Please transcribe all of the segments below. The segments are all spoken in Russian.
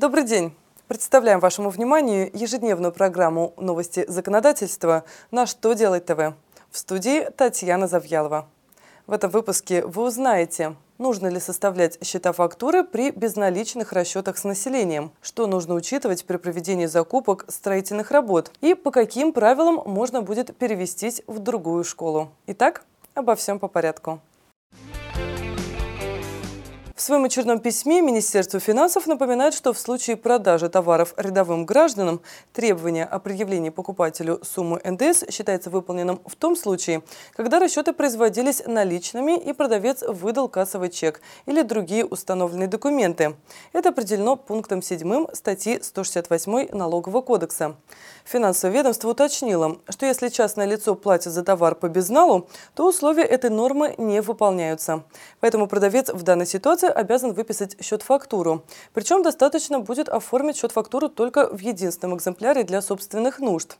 Добрый день! Представляем вашему вниманию ежедневную программу «Новости законодательства» на «Что делать ТВ». В студии Татьяна Завьялова. В этом выпуске вы узнаете, нужно ли составлять счета фактуры при безналичных расчетах с населением, что нужно учитывать при проведении закупок строительных работ и по каким правилам можно будет перевестись в другую школу. Итак, обо всем по порядку. В своем очередном письме Министерство финансов напоминает, что в случае продажи товаров рядовым гражданам требование о предъявлении покупателю суммы НДС считается выполненным в том случае, когда расчеты производились наличными и продавец выдал кассовый чек или другие установленные документы. Это определено пунктом 7 статьи 168 Налогового кодекса. Финансовое ведомство уточнило, что если частное лицо платит за товар по безналу, то условия этой нормы не выполняются. Поэтому продавец в данной ситуации обязан выписать счет-фактуру. Причем достаточно будет оформить счет-фактуру только в единственном экземпляре для собственных нужд.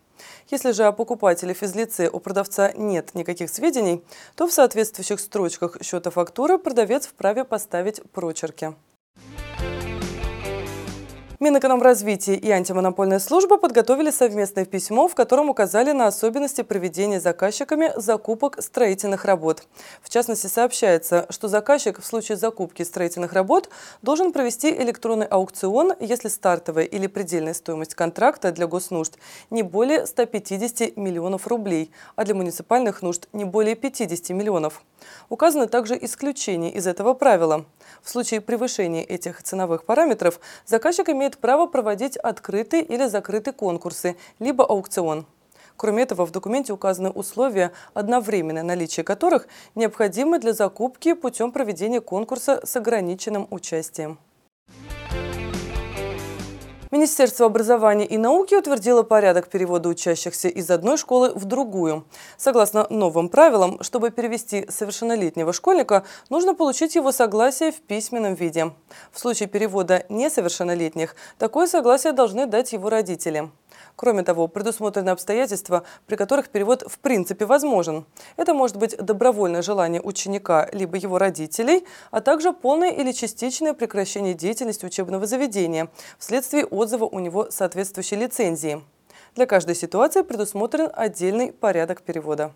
Если же о покупателе физлице у продавца нет никаких сведений, то в соответствующих строчках счета фактуры продавец вправе поставить прочерки. Минэкономразвитие и антимонопольная служба подготовили совместное письмо, в котором указали на особенности проведения заказчиками закупок строительных работ. В частности, сообщается, что заказчик в случае закупки строительных работ должен провести электронный аукцион, если стартовая или предельная стоимость контракта для госнужд не более 150 миллионов рублей, а для муниципальных нужд не более 50 миллионов. Указаны также исключения из этого правила. В случае превышения этих ценовых параметров заказчик имеет право проводить открытые или закрытые конкурсы, либо аукцион. Кроме этого, в документе указаны условия, одновременное наличие которых необходимы для закупки путем проведения конкурса с ограниченным участием. Министерство образования и науки утвердило порядок перевода учащихся из одной школы в другую. Согласно новым правилам, чтобы перевести совершеннолетнего школьника, нужно получить его согласие в письменном виде. В случае перевода несовершеннолетних такое согласие должны дать его родители. Кроме того, предусмотрены обстоятельства, при которых перевод в принципе возможен. Это может быть добровольное желание ученика либо его родителей, а также полное или частичное прекращение деятельности учебного заведения вследствие отзыва у него соответствующей лицензии. Для каждой ситуации предусмотрен отдельный порядок перевода.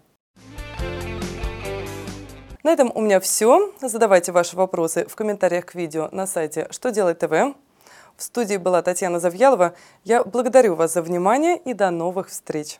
На этом у меня все. Задавайте ваши вопросы в комментариях к видео на сайте «Что делать ТВ». В студии была Татьяна Завьялова. Я благодарю вас за внимание и до новых встреч.